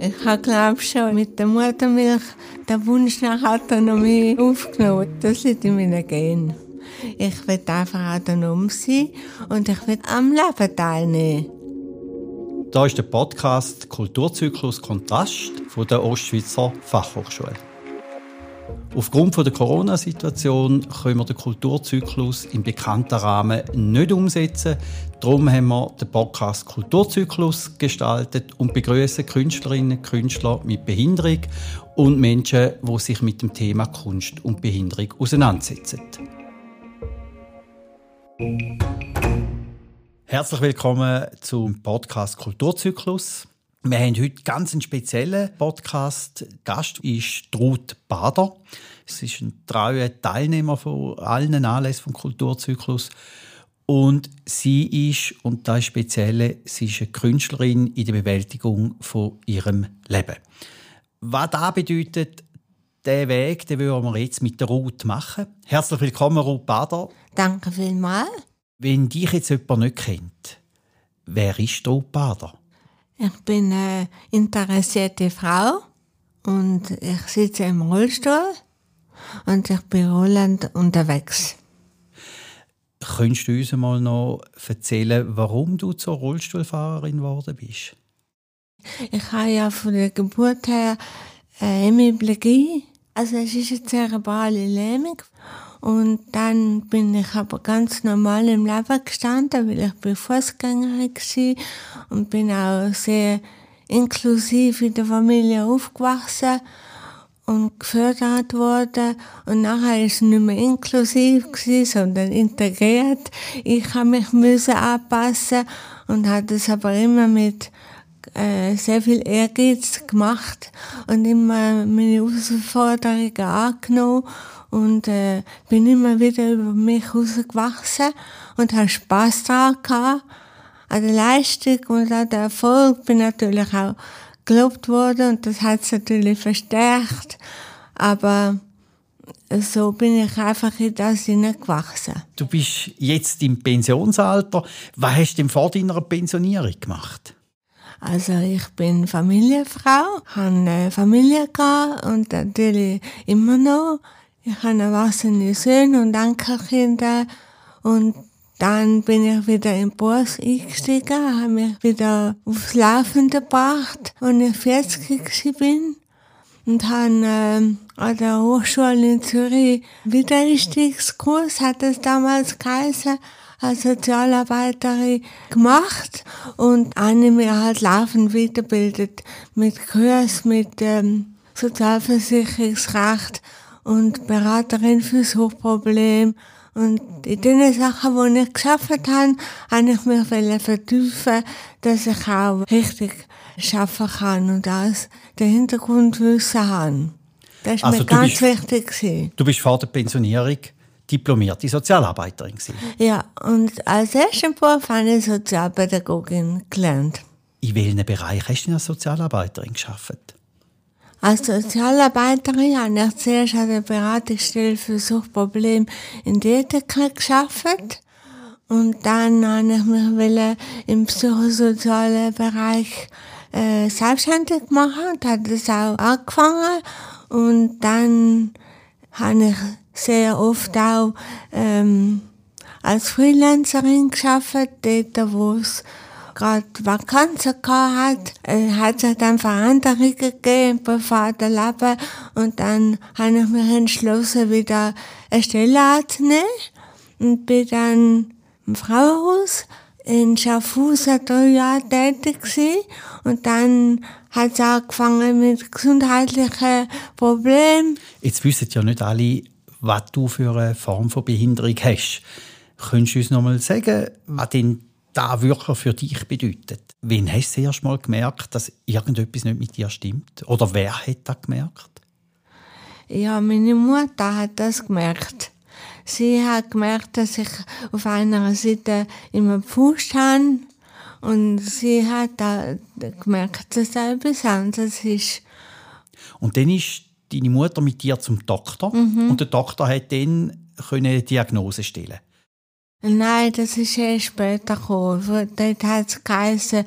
Ich habe, glaube schon mit der Muttermilch den Wunsch nach Autonomie aufgenommen. Das liegt in meinen Genen. Ich will einfach autonom sein und ich will am Leben teilnehmen. Da ist der Podcast Kulturzyklus Kontrast von der Ostschweizer Fachhochschule. Aufgrund der Corona-Situation können wir den Kulturzyklus im bekannten Rahmen nicht umsetzen. Darum haben wir den Podcast Kulturzyklus gestaltet und begrüßen Künstlerinnen und Künstler mit Behinderung und Menschen, die sich mit dem Thema Kunst und Behinderung auseinandersetzen. Herzlich willkommen zum Podcast Kulturzyklus. Wir haben heute ganz einen speziellen Podcast. Gast ist Ruth Bader. Sie ist ein treuer Teilnehmer von allen Anlässen vom Kulturzyklus. Und sie ist, und das ist speziell, sie ist eine Künstlerin in der Bewältigung von ihrem Leben. Was das bedeutet, der Weg, den wollen wir jetzt mit der Ruth machen. Herzlich willkommen, Ruth Bader. Danke vielmals. Wenn dich jetzt jemand nicht kennt, wer ist Ruth Bader? Ich bin eine interessierte Frau und ich sitze im Rollstuhl und ich bin rollend unterwegs. Könntest du uns mal noch erzählen, warum du zur Rollstuhlfahrerin geworden bist? Ich habe ja von der Geburt her eine Hemiplegie, also es ist eine zerebrale Lähmung und dann bin ich aber ganz normal im Leben gestanden, weil ich bin Fußgängerin war und bin auch sehr inklusiv in der Familie aufgewachsen und gefördert worden. Und nachher ist es nicht mehr inklusiv gewesen, sondern integriert. Ich habe mich müssen anpassen und habe das aber immer mit äh, sehr viel Ehrgeiz gemacht und immer meine Herausforderungen angenommen und äh, bin immer wieder über mich herausgewachsen und habe Spass daran gehabt. An der Leistung und an der Erfolg bin natürlich auch gelobt worden und das hat es natürlich verstärkt. Aber so bin ich einfach in das hineingewachsen. Du bist jetzt im Pensionsalter. Was hast du denn vor deiner Pensionierung gemacht? Also ich bin Familienfrau, habe eine Familie gehabt und natürlich immer noch. Ich habe erwachsene Söhne und Enkelkinder und dann bin ich wieder im Bus eingestiegen, habe mich wieder aufs Laufende gebracht, als ich 40 bin und habe äh, an der Hochschule in Zürich Wiedereinstiegskurs, hat es damals geheißen, als Sozialarbeiterin gemacht. Und habe mich halt laufend weiterbildet mit Kurs, mit ähm, Sozialversicherungsrecht und Beraterin für Suchtproblem. Und in den Sachen, die ich geschafft habe, habe ich mich vertiefen, dass ich auch richtig schaffen kann und das den Hintergrundwissen habe. Das war also mir ganz bist, wichtig. Du bist vor der Pensionierung diplomierte Sozialarbeiterin. Gewesen. Ja, und als ersten Beruf habe ich Sozialpädagogin gelernt. In welchem Bereich hast du als Sozialarbeiterin geschafft? Als Sozialarbeiterin habe ich zuerst an der Beratungsstelle für Suchtprobleme in Dänemark gearbeitet. Und dann habe ich mich im psychosozialen Bereich äh, selbstständig gemacht und habe das auch angefangen. Und dann habe ich sehr oft auch ähm, als Freelancerin gearbeitet, dort wo es gerade Vakanzen hat, äh, hat sich dann Veränderungen gegeben privaten Leben und dann habe ich mich entschlossen, wieder eine Stelle anzunehmen und bin dann im Frauenhaus in Schaffhausen drei Jahre tätig gewesen. und dann hat es angefangen mit gesundheitlichen Problemen. Jetzt wissen ja nicht alle, was du für eine Form von Behinderung hast. Könntest du uns noch mal sagen, was denn da wirklich für dich bedeutet? Wann hast du erst mal gemerkt, dass irgendetwas nicht mit dir stimmt? Oder wer hat das gemerkt? Ja, meine Mutter hat das gemerkt. Sie hat gemerkt, dass ich auf einer Seite immer gepfuscht habe. Und sie hat da gemerkt, dass da etwas anderes ist. Und dann ist deine Mutter mit dir zum Doktor. Mhm. Und der Doktor hat dann eine Diagnose stellen Nein, das ist erst später gekommen. Dort hat es geheißen,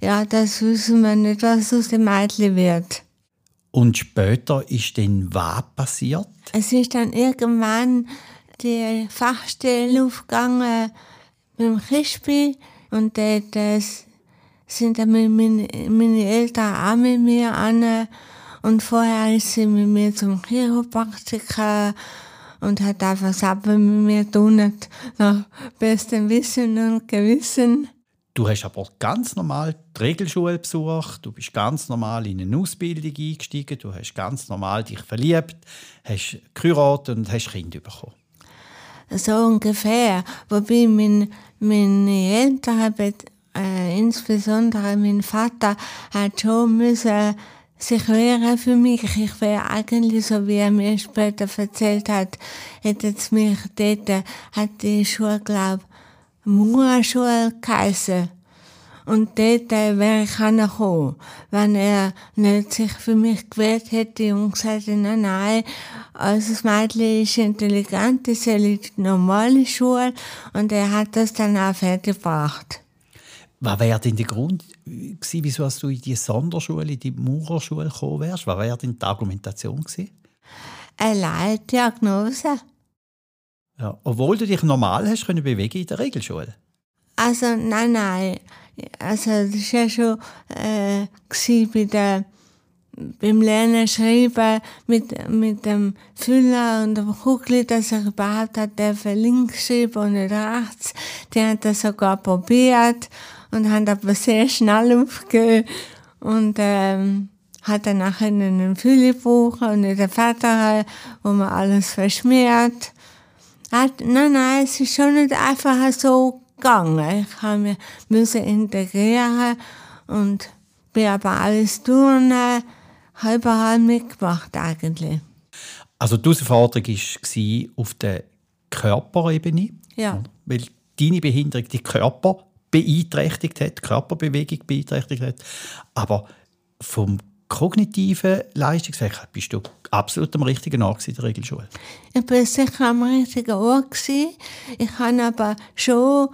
ja, das wissen wir nicht, was aus dem Mädchen wird. Und später ist dann was passiert? Es ist dann irgendwann die Fachstelle aufgegangen mit dem Kispi und dort äh, sind dann meine, meine Eltern auch mit mir an und vorher ist sie mit mir zum Chiropraktiker und hat einfach mit mir tun, nach bestem Wissen und Gewissen. Du hast aber ganz normal die Regelschule besucht, du bist ganz normal in eine Ausbildung eingestiegen, du hast ganz normal dich verliebt, hast geheiratet und hast Kinder bekommen. So ungefähr. Wobei mein, meine Eltern, äh, insbesondere mein Vater, hat schon müssen sich wehren für mich. Ich wäre eigentlich, so wie er mir später erzählt hat, hätte es mich dort, hat die Schule, glaube ich, geheissen. Und dort wäre ich gekommen, wenn er nicht sich für mich gewählt hätte und gesagt hätte, nein, nein, also das Mädchen ist intelligent, das in die normale Schule. Und er hat das dann auch fertig gebracht. Was wäre denn der Grund gewesen, wieso du in die Sonderschule, in die Maurerschule gekommen wärst? Was wäre denn die Argumentation gewesen? Eine Leitdiagnose. Ja, obwohl du dich normal hast können bewegen in der Regelschule? Also, nein, nein. Also, das war ja schon äh, bei der, beim Lernen schreiben mit, mit dem Füller und dem Kugel, dass er überhaupt hat, links schreiben und nicht rechts. Die haben das sogar probiert und haben aber sehr schnell aufgehört und ähm, hat dann nachher einen Füllebuch und den Vater, wo man alles verschmiert. Hat, nein, nein, es ist schon nicht einfach so gegangen. Ich habe mich müssen integrieren und bin aber alles tun, habe überall mitgemacht eigentlich. Also die Herausforderung war auf der Körperebene, ja. weil deine Behinderung die Körper beeinträchtigt hat, Körperbewegung beeinträchtigt hat. Aber vom kognitiven Leistungsfähigkeit bist du absolut am richtigen Ort in der Regelschule. Ich war sicher am richtigen Ort. Ich habe aber schon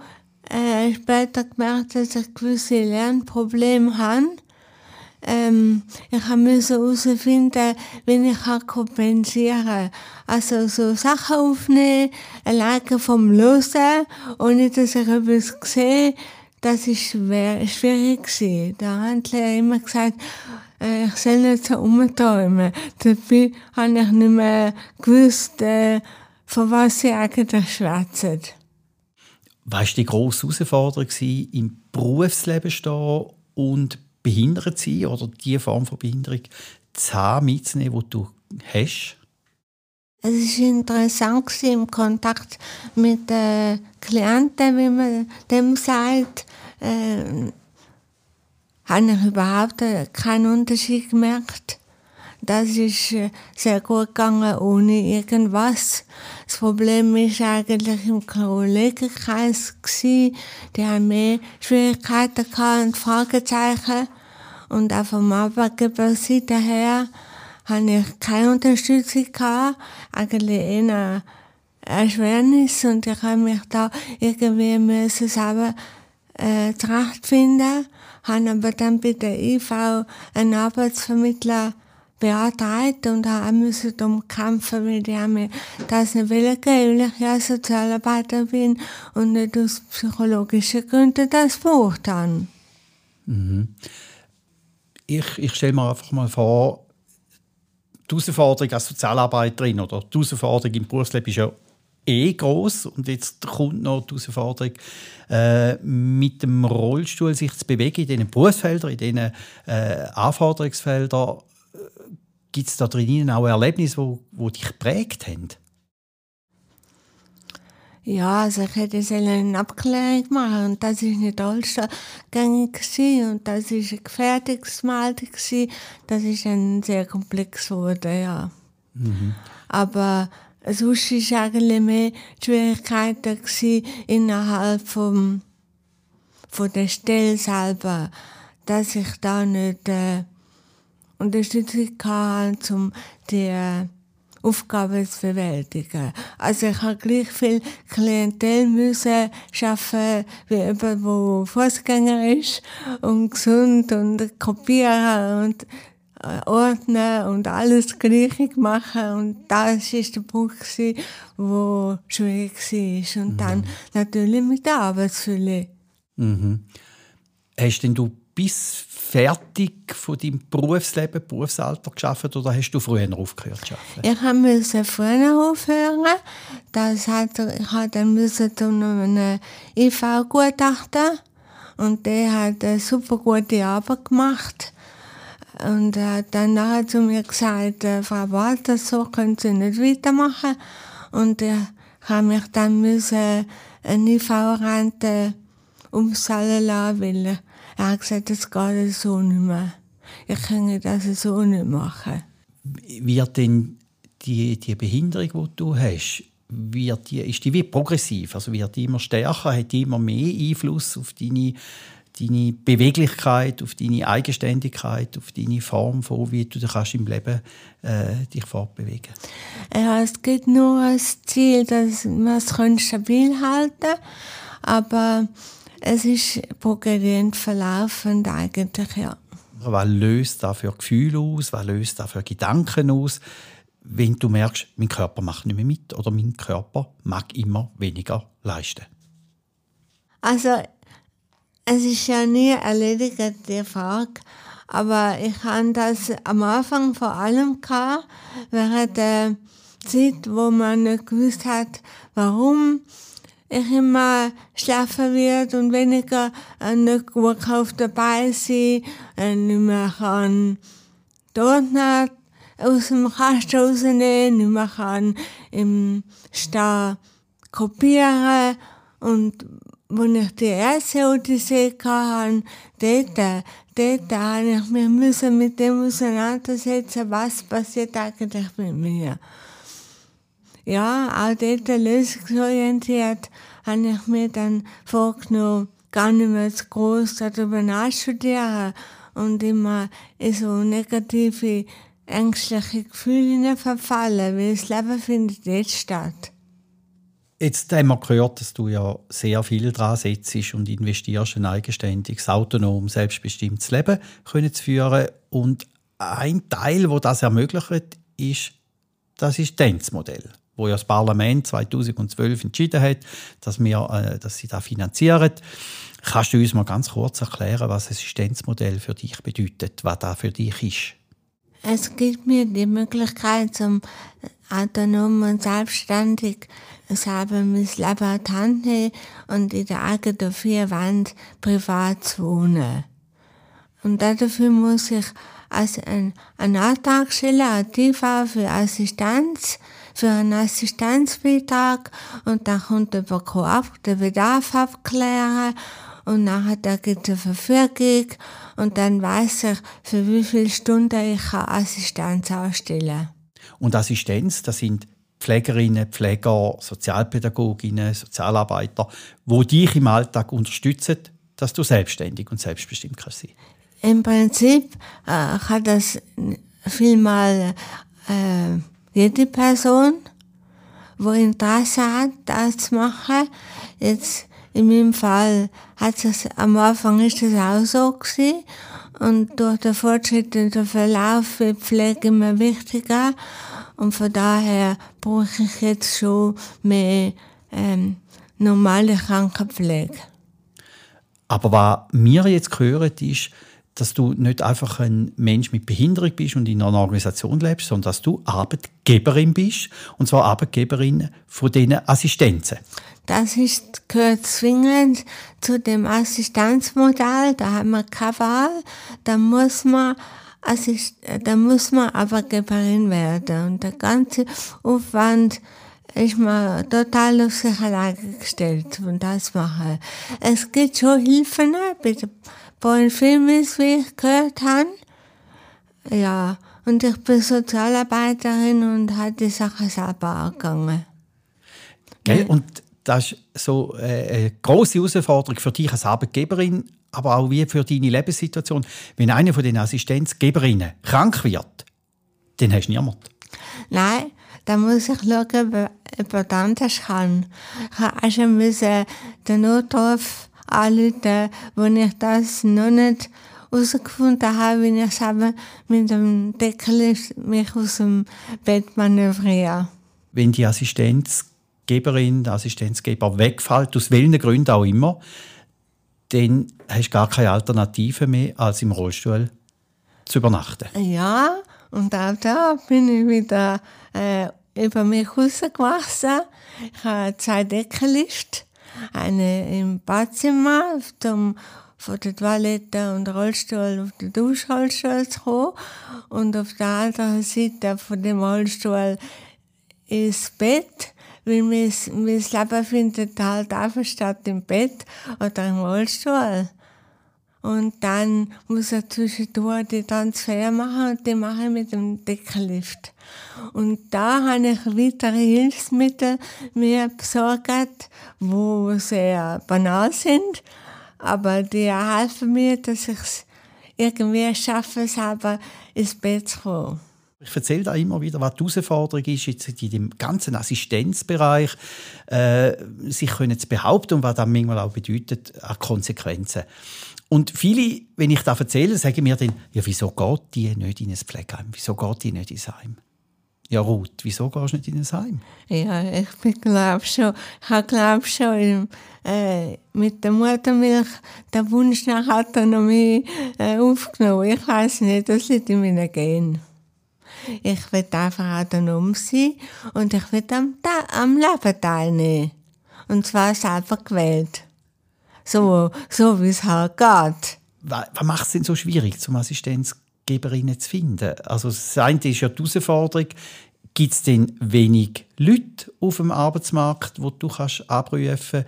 äh, später gemerkt, dass ich gewisse Lernprobleme habe. Ähm, ich musste herausfinden, wie ich kompensieren kann. Also so Sachen aufnehmen, alleine vom Losen, ohne dass ich etwas sehe, das war schwierig. Gewesen. Da hat er immer gesagt, äh, ich soll nicht so umträumen. Dabei habe ich nicht mehr gewusst, äh, von was sie eigentlich schwätzen. Was war die grosse Herausforderung im Berufsleben stehen und behindert sein oder die Form von Behinderung zu haben, mitzunehmen, die du hast? Es war interessant im Kontakt mit den Klienten, wie man dem sagt. Äh, habe ich überhaupt keinen Unterschied gemerkt. Das ist äh, sehr gut gegangen ohne irgendwas. Das Problem ist eigentlich im Kollegenkreis gewesen. Die haben mehr Schwierigkeiten gehabt und Fragezeichen. Und auch vom Arbeitgeberseite her habe ich keine Unterstützung gehabt. Eigentlich eher Erschwernis und ich habe mich da irgendwie müssen selber äh, zurechtfinden. Habe aber dann bei der IV einen Arbeitsvermittler beantragt und haben müssen darum kämpfen, weil haben mir das nicht geben, weil ich ja Sozialarbeiter bin und nicht aus psychologischen Gründen das braucht. Mhm. Ich, ich stelle mir einfach mal vor, die Herausforderung als Sozialarbeiterin oder die Herausforderung im Berufsleben ist ja eh groß und jetzt kommt noch die Herausforderung, äh, mit dem Rollstuhl sich zu bewegen in diesen Berufsfeldern, in diesen äh, Anforderungsfeldern Gibt es da drinnen auch Erlebnisse, die wo, wo dich geprägt haben? Ja, also ich hätte eine Abklärung machen und das ist nicht gängig und das ist eine Gefährdungsmeldung Das ist ein sehr komplex geworden, ja. Mhm. Aber sonst war eigentlich mehr Schwierigkeiten innerhalb vom, von der Stelle selber, dass ich da nicht äh, Unterstützung gehabt, um die Aufgaben zu bewältigen. Also ich habe gleich viel Klientel müssen schaffen wie jemand, der Fußgänger ist und gesund und kopieren und äh, ordnen und alles gleich machen und das ist der Punkt gewesen, wo schwierig war. Und dann mhm. natürlich mit der Arbeitsfülle. Mhm. Hast denn du bis fertig von deinem Berufsleben, Berufsalter geschafft oder hast du früher aufgehört zu arbeiten? Ich musste früher aufhören. Das hat, ich hatte einen IV-Gutachten und der hat eine super gute Arbeit gemacht. Und er hat dann nachher zu mir gesagt, äh, Frau Walter, so können Sie nicht weitermachen. Und ich habe mich dann müssen eine IV-Rente umzahlen lassen, weil er hat gesagt, das geht so nicht mehr. Ich kann das so nicht machen. Wird denn die, die Behinderung, die du hast, wird die, ist die wie progressiv? Also wird die immer stärker, hat die immer mehr Einfluss auf deine, deine Beweglichkeit, auf deine Eigenständigkeit, auf deine Form von, wie du dich kannst im Leben äh, dich fortbewegen ja, Es gibt nur das Ziel, dass man es stabil halten kann, aber es ist progredient verlaufend eigentlich, ja. Was löst da für Gefühle aus? Was löst da für Gedanken aus? Wenn du merkst, mein Körper macht nicht mehr mit oder mein Körper mag immer weniger leisten. Also, es ist ja nie erledigt, die Frage. Aber ich hatte das am Anfang vor allem gehabt, während der Zeit, wo man nicht gewusst hat, warum immer schlafen wird und weniger äh, nicht gut auf dabei sein, äh, nicht mehr kann nicht aus dem Kasten rausnehmen, nicht mehr kann im Stall kopieren. Und wo ich die erste Odyssee hatte, dort, dort habe ich mich mit dem auseinandersetzen, was passiert eigentlich mit mir ja, auch dort lösungsorientiert habe ich mir dann vorgenommen, gar nicht mehr zu groß darüber nachzustudieren und immer in so negative, ängstliche Gefühle verfallen, weil das Leben findet jetzt statt. Jetzt haben wir gehört, dass du ja sehr viel dran setzt und investierst, ein eigenständiges, autonom, selbstbestimmtes Leben können zu führen. Und ein Teil, wo das ermöglicht, ist das Assistenzmodell wo ja das Parlament 2012 entschieden hat, dass, wir, äh, dass sie das finanzieren. Kannst du uns mal ganz kurz erklären, was ein Assistenzmodell für dich bedeutet, was das für dich ist? Es gibt mir die Möglichkeit, zum autonom und selbstständig selber mein Leben an die Hand nehmen und in der eigenen vier Wand privat zu wohnen. Und dafür muss ich also einen, einen Antrag stellen an TV für Assistenz für einen Assistenzbeitrag und dann kommt der Bedarf, den Bedarf abklären und nachher gibt es eine Verfügung und dann weiß ich, für wie viele Stunden ich Assistenz ausstellen Und Assistenz, das sind Pflegerinnen, Pfleger, Sozialpädagoginnen, Sozialarbeiter, wo dich im Alltag unterstützen, dass du selbstständig und selbstbestimmt kannst sein. Im Prinzip äh, kann das vielmal äh, jede Person, die Interesse hat, das zu machen. Jetzt in meinem Fall hat es am Anfang ist es auch so gewesen. Und durch den Fortschritt und den Verlauf wird Pflege immer wichtiger. Und von daher brauche ich jetzt schon mehr ähm, normale Krankenpflege. Aber was wir jetzt hören, ist, dass du nicht einfach ein Mensch mit Behinderung bist und in einer Organisation lebst, sondern dass du Arbeitgeberin bist, und zwar Arbeitgeberin von diesen Assistenzen. Das ist, gehört zwingend zu dem Assistenzmodell, da haben wir keine Wahl, da muss man Assist da muss man Arbeitgeberin werden und der ganze Aufwand ist mir total auf sich alleine gestellt und das machen. Es gibt schon Hilfen bei der von Filmes, wie ich gehört habe. Ja, und ich bin Sozialarbeiterin und habe die Sache selber angegangen. Gell? Und das ist so äh, eine grosse Herausforderung für dich als Arbeitgeberin, aber auch wie für deine Lebenssituation. Wenn eine von den Assistenzgeberinnen krank wird, dann hast du niemanden. Nein, da muss ich schauen, ob jemand anders kann. Ich schon müssen den Notruf anrufen, wo ich das noch nicht herausgefunden habe, wie ich selber mit dem Deckel mich aus dem Bett manövriere. Wenn die Assistenzgeberin, der Assistenzgeber wegfällt, aus welchen Gründen auch immer, dann hast du gar keine Alternative mehr, als im Rollstuhl zu übernachten. Ja, und auch da bin ich wieder äh, über mich rausgewachsen. Ich habe zwei Deckenlisten. Eine im Badzimmer, zum von der Toilette und Rollstuhl auf den Duschrollstuhl zu kommen. Und auf der anderen Seite von dem Rollstuhl ins Bett, weil mein, mein Leben findet halt einfach statt im Bett oder im Rollstuhl. Und dann muss er zwischendurch die Transfer machen und die mache ich mit dem Deckenlift. Und da habe ich weitere Hilfsmittel mir besorgt, wo sehr banal sind, aber die helfen mir, dass ich es irgendwie schaffe, selber ins Bett zu kommen. Ich erzähle da immer wieder, was die Herausforderung ist, jetzt in dem ganzen Assistenzbereich, äh, sich können zu behaupten und was das manchmal auch bedeutet an Konsequenzen. Und viele, wenn ich das erzähle, sagen mir dann, ja, wieso geht die nicht in ein Pflegeheim? Wieso geht die nicht ins Heim? Ja, Ruth, wieso gehst du nicht in ein Heim? Ja, ich glaube schon, ich glaube schon im, äh, mit der Muttermilch den Wunsch nach Autonomie äh, aufgenommen. Ich weiß nicht, das liegt in meinen Genen. Ich will einfach autonom sein und ich will am, am Leben teilnehmen. Und zwar selber gewählt. So, so wie es halt geht. Was, was macht es denn so schwierig, zum Assistenzgeberinnen zu finden? Also das eine ist ja die Herausforderung, gibt es denn wenig Leute auf dem Arbeitsmarkt, wo du kannst abrufen kannst?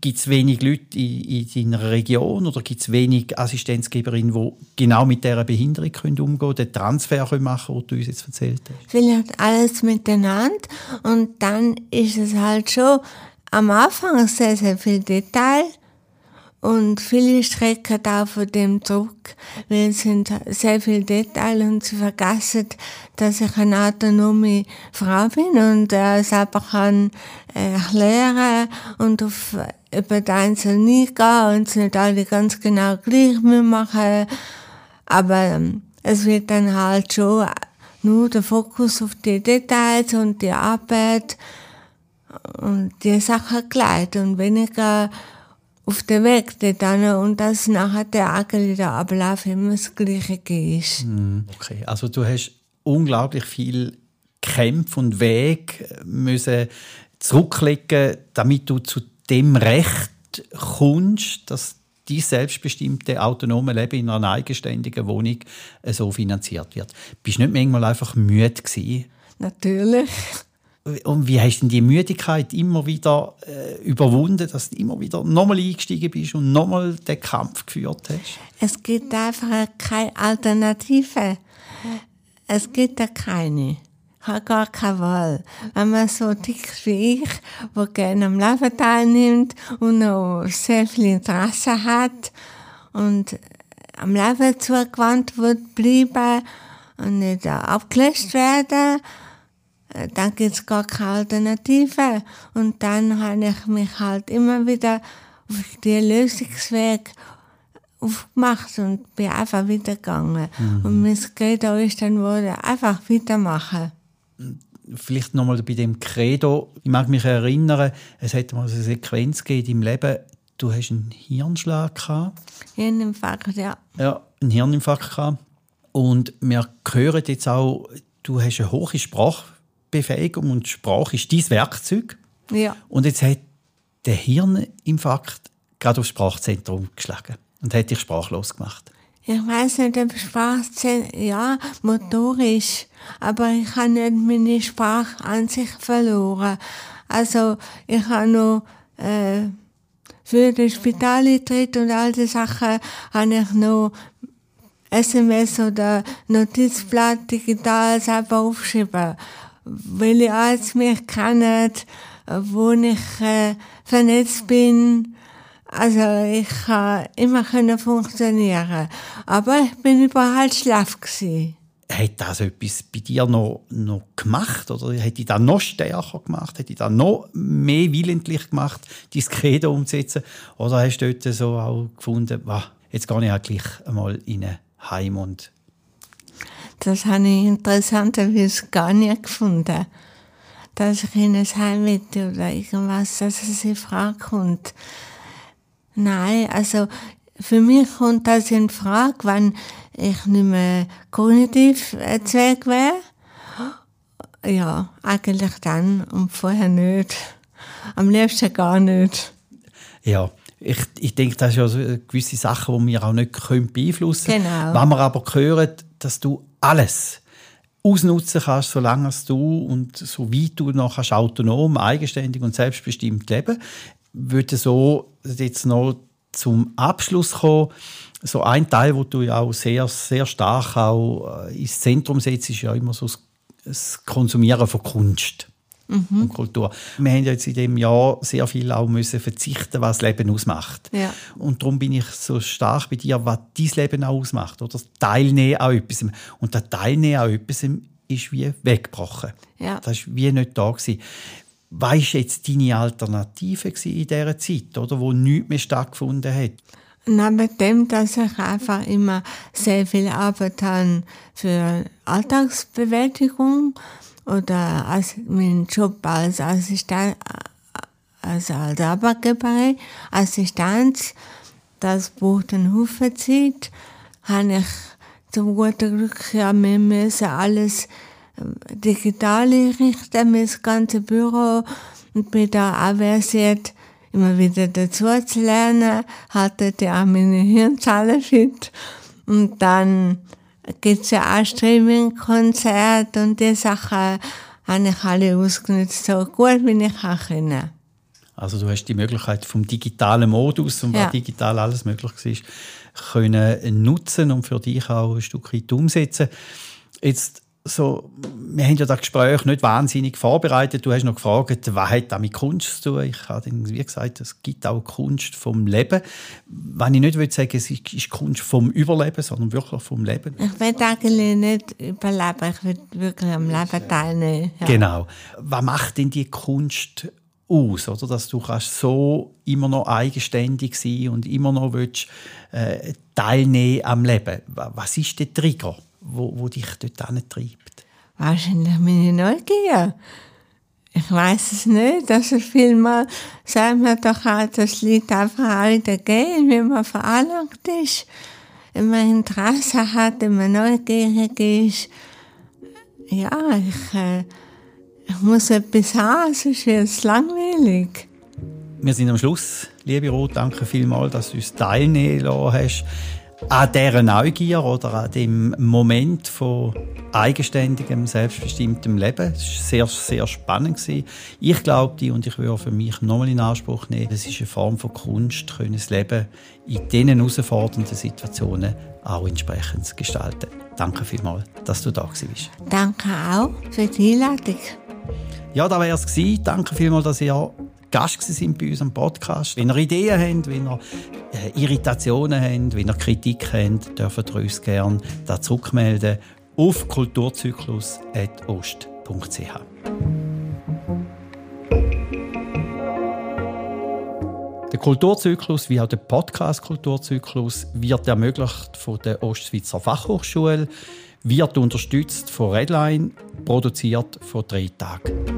Gibt es wenig Leute in, in deiner Region oder gibt es wenig Assistenzgeberinnen, die genau mit dieser Behinderung können umgehen können, den Transfer können machen können, den du uns jetzt erzählt hast? Vielleicht alles miteinander und dann ist es halt schon am Anfang sehr, sehr viel Detail und viele strecken da von dem zurück, weil es sind sehr viele Details und sie vergessen, dass ich eine autonome Frau bin und äh, selber kann äh, erklären und auf über die Einzelnen eingehen und es nicht alle ganz genau gleich machen. Aber ähm, es wird dann halt schon nur der Fokus auf die Details und die Arbeit und die Sache gleich und weniger auf den Weg dorthin und dass nachher der der Ablauf immer das Gleiche ist. Hm, okay, also du hast unglaublich viel Kämpfe und Weg müssen zurücklegen, damit du zu dem Recht kommst, dass die selbstbestimmte autonome Leben in einer eigenständigen Wohnung so finanziert wird. Bist du nicht manchmal einfach müde gewesen? Natürlich. Und wie hast du denn die Müdigkeit immer wieder äh, überwunden, dass du immer wieder nochmal eingestiegen bist und nochmal den Kampf geführt hast? Es gibt einfach keine Alternative. Es gibt keine. Ich habe gar keine Wahl. Wenn man so tickt wie ich, der gerne am Leben teilnimmt und noch sehr viel Interesse hat und am Leben zugewandt wird bleiben und nicht abgelöst werden, äh, dann gibt es gar keine Alternative. Und dann habe ich mich halt immer wieder auf den Lösungsweg aufgemacht und bin einfach weitergegangen. Mhm. Und mein Credo ist dann wurde einfach weitermachen. Vielleicht nochmal bei dem Credo. Ich mag mich erinnern, es hat mal eine Sequenz gegeben im Leben. Du hast einen Hirnschlag gehabt. Hirninfarkt, ja. Ja, einen Hirninfarkt gehabt. Und wir hören jetzt auch, du hast eine hohe Sprache Befähigung und Sprache ist dein Werkzeug. Ja. Und jetzt hat der Hirninfarkt gerade aufs Sprachzentrum geschlagen und hat dich sprachlos gemacht. Ich weiß nicht, ob Sprachzentrum, ja, motorisch, aber ich habe nicht meine Sprache an sich verloren. Also, ich habe noch, äh, für den Spitaleintritt und all die Sachen habe ich noch SMS oder Notizblatt digital selber aufgeschrieben weil ihr als mich kennt, wo ich äh, vernetzt bin. Also ich kann immer können funktionieren. Aber ich bin überall schlaff gewesen. hat das etwas bei dir noch, noch gemacht? Oder hätte ich das noch stärker gemacht? Hätte ich das noch mehr willentlich gemacht, dein Credo umzusetzen? Oder hast du dort so auch gefunden, wow, jetzt gehe ich auch gleich einmal in ein Heim und das habe ich interessanterweise gar nicht gefunden. Dass ich in ein Heim will oder irgendwas, dass es in Frage kommt. Nein, also für mich kommt das in Frage, wenn ich nicht mehr kognitiv Zweig wäre. Ja, eigentlich dann und vorher nicht. Am liebsten gar nicht. Ja, ich, ich denke, das sind ja gewisse Sachen, die wir auch nicht beeinflussen können. Genau. Wenn wir aber hören, dass du alles ausnutzen kannst, solange du und so weit du noch kannst, autonom, eigenständig und selbstbestimmt leben, würde so jetzt noch zum Abschluss kommen. So ein Teil, wo du ja auch sehr, sehr stark auch äh, ins Zentrum setzt, ist ja immer so das Konsumieren von Kunst mhm. und Kultur. Wir haben ja jetzt in dem Jahr sehr viel auch müssen verzichten, was das Leben ausmacht. Ja. Und darum bin ich so stark bei dir, was dein Leben auch ausmacht. Oder das Teilnehmen an etwas. Und das Teilnehmen an etwas ist wie weggebrochen. Ja. Das war wie nicht da. Gewesen. Was war jetzt deine Alternative in dieser Zeit, oder, wo nichts mehr stattgefunden hat? Neben dem, dass ich einfach immer sehr viel Arbeit habe für Alltagsbewältigung oder als mein Job als Assistent, also als Arbeitgeberin, Assistenz, das Buch den Hufe zieht, habe ich zum guten Glück ja, wir müssen alles digital einrichten, das ganze Büro und bin da auch versiert, immer wieder dazu zu lernen, hatte auch meine Hirnzahlen fit. Und dann gibt es ja auch Streaming-Konzerte und die Sachen habe ich alle ausgenutzt, so gut wie ich auch können. Also du hast die Möglichkeit vom digitalen Modus und Ja. was digital alles möglich war, können nutzen und für dich auch ein Stück weit umsetzen. Jetzt so, wir haben ja das Gespräch nicht wahnsinnig vorbereitet. Du hast noch gefragt, was hat das mit Kunst zu tun? Ich habe dann, wie gesagt, es gibt auch Kunst vom Leben. Wenn ich nicht will sagen, es ist Kunst vom Überleben, sondern wirklich vom Leben. Ich will eigentlich nicht überleben, ich will wirklich am Leben teilnehmen. Ja. Genau. Was macht denn die Kunst aus, oder? Dass du kannst so immer noch eigenständig sein und immer noch willst, äh, teilnehmen am Leben. Wa- Was ist der Trigger, wo, wo dich dort antreibt? Wahrscheinlich meine Neugier. Ich weiß es nicht. Also vielmal sagt man doch auch, das liegt einfach auch in der Gen, wie man veranlagt ist. Wenn man Interesse hat, wenn man neugierig ist. Ja, ich, äh, ich muss etwas haben, sonst wird es langweilig. Wir sind am Schluss. Liebe Ruth, danke vielmals, dass du uns teilnehmen lassen hast an dieser Neugier oder an dem Moment von eigenständigem, selbstbestimmtem Leben. Es war sehr, sehr spannend. gewesen. Ich glaube die und ich würde für mich nochmal in Anspruch nehmen, das ist eine Form von Kunst, können das Leben in diesen herausfordernden Situationen auch entsprechend zu gestalten. Danke vielmals, dass du da bist. Danke auch für die Einladung. Ja, da wäre es. Danke vielmals, dass ihr Gast sind bei unserem Podcast. Wenn ihr Ideen habt, wenn ihr äh, Irritationen habt, wenn ihr Kritik habt, dürft ihr uns gerne da zurückmelden auf kulturzyklus.ost.ch. Der Kulturzyklus, wie auch der Podcast Kulturzyklus, wird ermöglicht von der Ostschweizer Fachhochschule, wird unterstützt von Redline, produziert von drei Tagen